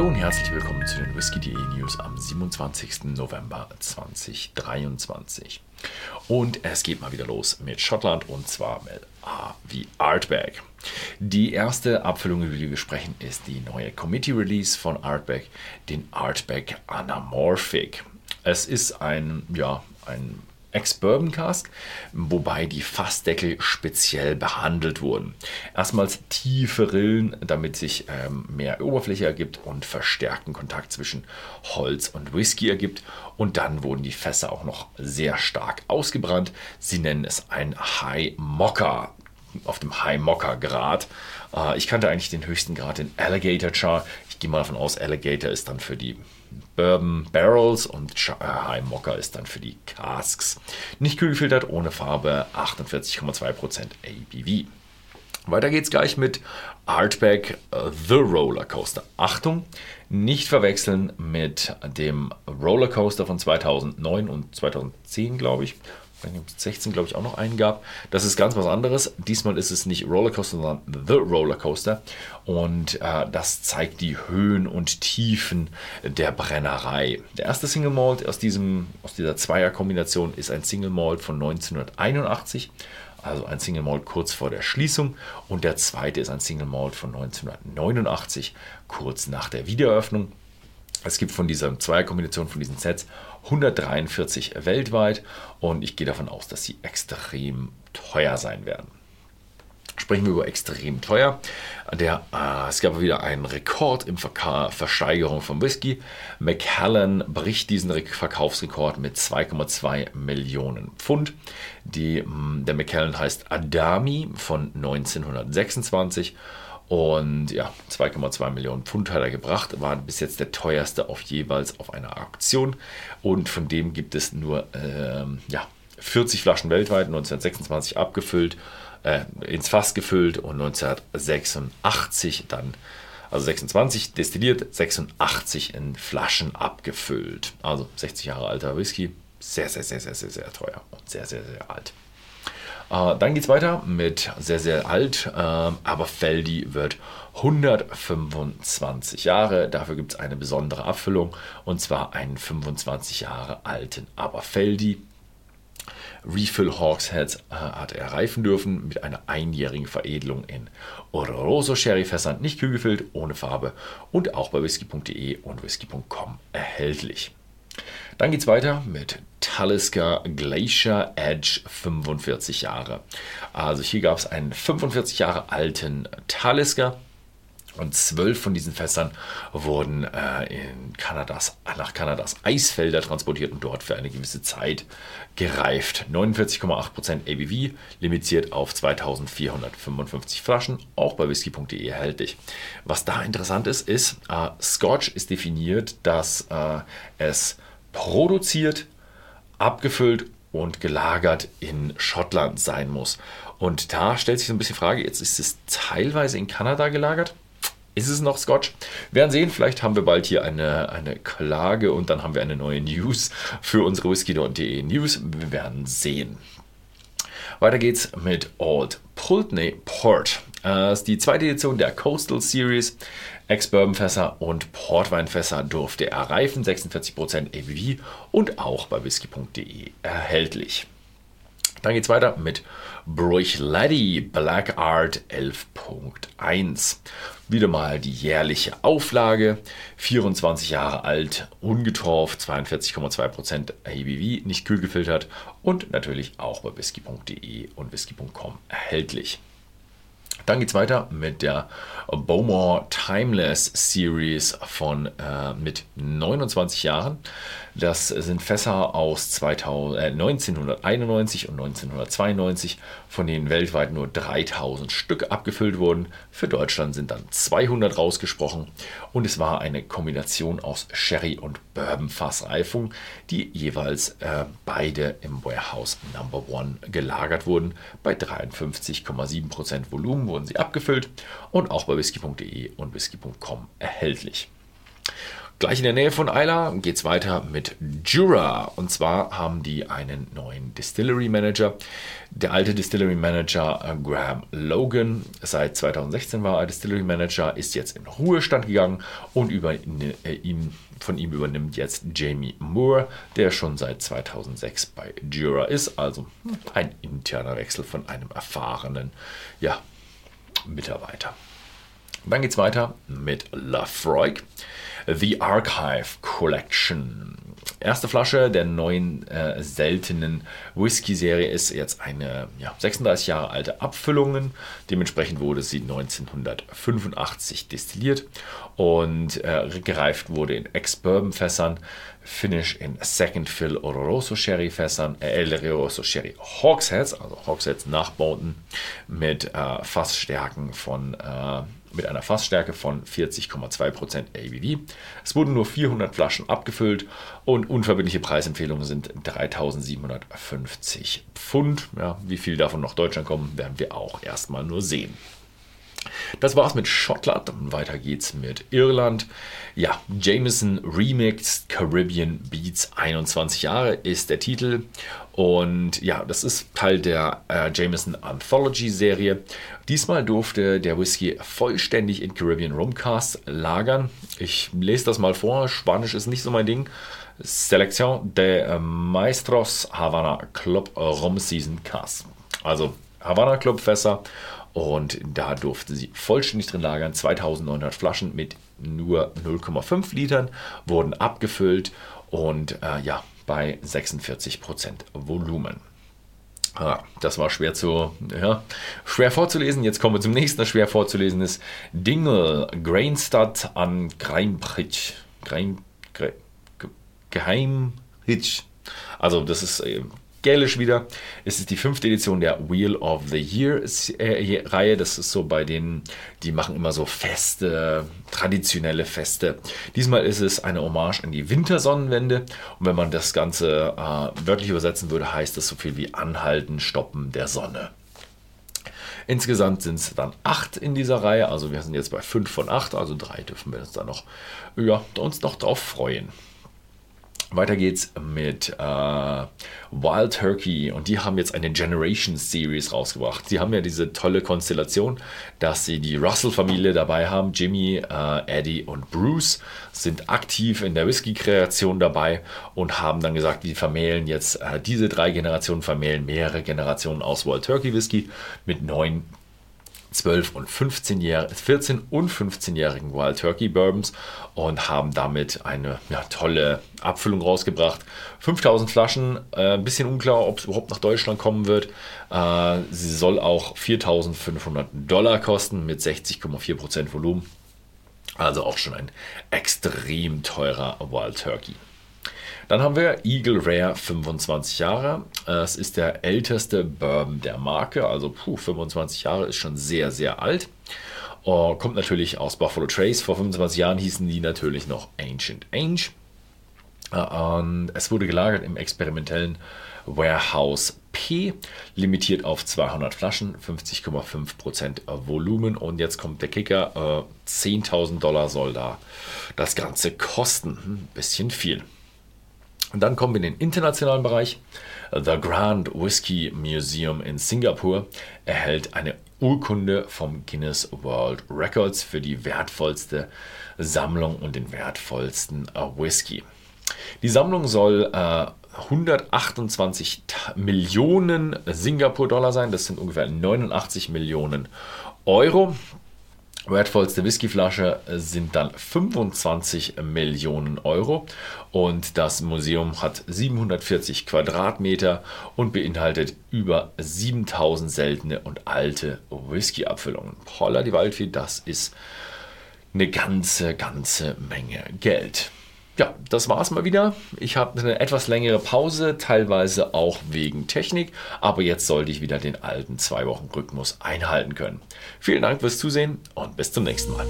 Hallo und herzlich willkommen zu den Whisky.de News am 27. November 2023. Und es geht mal wieder los mit Schottland und zwar mit A wie Artback. Die erste Abfüllung, über die wir sprechen, ist die neue Committee Release von Artback, den Artback Anamorphic. Es ist ein, ja, ein Ex-Bourbon Cask, wobei die Fassdeckel speziell behandelt wurden. Erstmals tiefe Rillen, damit sich ähm, mehr Oberfläche ergibt und verstärkten Kontakt zwischen Holz und Whisky ergibt. Und dann wurden die Fässer auch noch sehr stark ausgebrannt. Sie nennen es ein High Mocker auf dem High Mocker Grad. Äh, ich kannte eigentlich den höchsten Grad in Alligator Char. Ich gehe mal davon aus, Alligator ist dann für die Bourbon Barrels und High Mocker ist dann für die Casks. Nicht kühl gefiltert, ohne Farbe, 48,2% ABV. Weiter geht's gleich mit Artback uh, The Roller Coaster. Achtung, nicht verwechseln mit dem Roller Coaster von 2009 und 2010, glaube ich. 16, glaube ich, auch noch einen gab. Das ist ganz was anderes. Diesmal ist es nicht Rollercoaster, sondern The Rollercoaster. Und äh, das zeigt die Höhen und Tiefen der Brennerei. Der erste Single Malt aus, diesem, aus dieser Zweierkombination ist ein Single Malt von 1981 also ein Single Malt kurz vor der Schließung und der zweite ist ein Single Malt von 1989, kurz nach der Wiedereröffnung. Es gibt von dieser Zweierkombination von diesen Sets 143 weltweit und ich gehe davon aus, dass sie extrem teuer sein werden. Sprechen wir über extrem teuer. Der, äh, es gab wieder einen Rekord im Verka Versteigerung von Whisky. Macallan bricht diesen Verkaufsrekord mit 2,2 Millionen Pfund. Die, der Macallan heißt Adami von 1926 und ja, 2,2 Millionen Pfund hat er gebracht, war bis jetzt der teuerste auf jeweils auf einer Auktion. Und von dem gibt es nur ähm, ja, 40 Flaschen weltweit, 1926 abgefüllt, äh, ins Fass gefüllt und 1986 dann, also 26 destilliert, 86 in Flaschen abgefüllt. Also 60 Jahre alter Whisky, sehr, sehr, sehr, sehr, sehr, sehr teuer und sehr, sehr, sehr alt. Äh, dann geht es weiter mit sehr, sehr alt, äh, aber Feldi wird 125 Jahre. Dafür gibt es eine besondere Abfüllung und zwar einen 25 Jahre alten Aberfeldi. Refill Hawksheads äh, hat er reifen dürfen mit einer einjährigen Veredelung in Oloroso Sherryfässern, nicht kühlgefüllt, ohne Farbe und auch bei whisky.de und whisky.com erhältlich. Dann geht es weiter mit Talisker Glacier Edge 45 Jahre. Also hier gab es einen 45 Jahre alten Talisker. Und zwölf von diesen Fässern wurden äh, in Kanadas, nach Kanadas Eisfelder transportiert und dort für eine gewisse Zeit gereift. 49,8% ABV, limitiert auf 2455 Flaschen, auch bei whisky.de erhältlich. Was da interessant ist, ist, äh, Scotch ist definiert, dass äh, es produziert, abgefüllt und gelagert in Schottland sein muss. Und da stellt sich so ein bisschen die Frage, jetzt ist es teilweise in Kanada gelagert. Ist es noch Scotch? Wir werden sehen, vielleicht haben wir bald hier eine, eine Klage und dann haben wir eine neue News für unsere whisky.de News. Wir werden sehen. Weiter geht's mit Old Pulteney Port. Ist die zweite Edition der Coastal Series. Ex-Bourbon-Fässer und Portweinfässer durfte er reifen, 46% ABV und auch bei whisky.de erhältlich. Dann geht es weiter mit Bruichlady Black Art 11.1. Wieder mal die jährliche Auflage. 24 Jahre alt, ungetorft, 42,2% ABV, nicht kühl gefiltert und natürlich auch bei whisky.de und whisky.com erhältlich. Dann geht es weiter mit der Bowmore Timeless Series von äh, mit 29 Jahren. Das sind Fässer aus 2000, äh, 1991 und 1992, von denen weltweit nur 3000 Stück abgefüllt wurden. Für Deutschland sind dann 200 rausgesprochen und es war eine Kombination aus Sherry und Bourbon Fassreifung, die jeweils äh, beide im Warehouse Number One gelagert wurden. Bei 53,7% Volumen wurden sie abgefüllt und auch bei whisky.de und whisky.com erhältlich. Gleich in der Nähe von Isla geht es weiter mit Jura. Und zwar haben die einen neuen Distillery Manager. Der alte Distillery Manager äh, Graham Logan, seit 2016 war er Distillery Manager, ist jetzt in Ruhestand gegangen und über, äh, ihm, von ihm übernimmt jetzt Jamie Moore, der schon seit 2006 bei Jura ist. Also ein interner Wechsel von einem erfahrenen ja, Mitarbeiter. Dann geht es weiter mit Lafroig. The Archive Collection. Erste Flasche der neuen äh, seltenen Whisky-Serie ist jetzt eine ja, 36 Jahre alte Abfüllung. Dementsprechend wurde sie 1985 destilliert und äh, gereift wurde in Ex-Bourbon-Fässern, Finish in Second Fill Oloroso Sherry Fässern, äh, El Oloroso Sherry Hogsheads, also Hogsheads nachbauten mit äh, Fassstärken von äh, mit einer Fassstärke von 40,2% ABV. Es wurden nur 400 Flaschen abgefüllt und unverbindliche Preisempfehlungen sind 3750 Pfund. Ja, wie viel davon nach Deutschland kommen, werden wir auch erstmal nur sehen. Das war's mit Schottland. Weiter geht's mit Irland. Ja, Jameson Remixed Caribbean Beats 21 Jahre ist der Titel. Und ja, das ist Teil der äh, Jameson Anthology Serie. Diesmal durfte der Whisky vollständig in Caribbean Rum Cast lagern. Ich lese das mal vor. Spanisch ist nicht so mein Ding. Selección de Maestros Havana Club Rum Season Cast. Also Havana Club Fässer und da durfte sie vollständig drin lagern. 2900 Flaschen mit nur 0,5 Litern wurden abgefüllt und äh, ja, bei 46% Volumen. Ah, das war schwer zu, ja, schwer vorzulesen. Jetzt kommen wir zum nächsten, das schwer vorzulesen ist Dingle Grainstadt an Greimbridge. Greim, Geheimhitch. Also das ist äh, Gälisch wieder. Es ist die fünfte Edition der Wheel of the Year äh, Reihe. Das ist so bei denen, die machen immer so Feste, traditionelle Feste. Diesmal ist es eine Hommage an die Wintersonnenwende. Und wenn man das Ganze äh, wörtlich übersetzen würde, heißt das so viel wie Anhalten, Stoppen der Sonne. Insgesamt sind es dann acht in dieser Reihe. Also wir sind jetzt bei fünf von acht. Also drei dürfen wir uns dann noch, ja, uns noch drauf freuen. Weiter geht's mit äh, Wild Turkey und die haben jetzt eine Generations Series rausgebracht. Sie haben ja diese tolle Konstellation, dass sie die Russell-Familie dabei haben. Jimmy, äh, Eddie und Bruce sind aktiv in der Whisky-Kreation dabei und haben dann gesagt, wir vermählen jetzt äh, diese drei Generationen, vermählen mehrere Generationen aus Wild Turkey Whisky mit neuen 12 und 15 Jahre, 14 und 15-jährigen Wild Turkey Bourbons und haben damit eine ja, tolle Abfüllung rausgebracht. 5000 Flaschen, äh, ein bisschen unklar, ob es überhaupt nach Deutschland kommen wird. Äh, sie soll auch 4500 Dollar kosten mit 60,4% Volumen. Also auch schon ein extrem teurer Wild Turkey. Dann haben wir Eagle Rare 25 Jahre. Es ist der älteste Bourbon der Marke, also puh, 25 Jahre ist schon sehr, sehr alt. Uh, kommt natürlich aus Buffalo Trace. Vor 25 Jahren hießen die natürlich noch Ancient Ange. Uh, und es wurde gelagert im experimentellen Warehouse P, limitiert auf 200 Flaschen, 50,5% Volumen. Und jetzt kommt der Kicker: uh, äh, 10.000 Dollar soll da das Ganze kosten. Ein hm, bisschen viel. Und dann kommen wir in den internationalen Bereich. The Grand Whisky Museum in Singapur erhält eine Urkunde vom Guinness World Records für die wertvollste Sammlung und den wertvollsten äh, Whisky. Die Sammlung soll äh, 128 Millionen Singapur-Dollar sein. Das sind ungefähr 89 Millionen Euro. Wertvollste Whiskyflasche sind dann 25 Millionen Euro und das Museum hat 740 Quadratmeter und beinhaltet über 7000 seltene und alte Whisky-Abfüllungen. Holla die Waldfee, das ist eine ganze, ganze Menge Geld. Ja, das war's mal wieder. Ich habe eine etwas längere Pause, teilweise auch wegen Technik, aber jetzt sollte ich wieder den alten zwei Wochen Rhythmus einhalten können. Vielen Dank fürs Zusehen und bis zum nächsten Mal.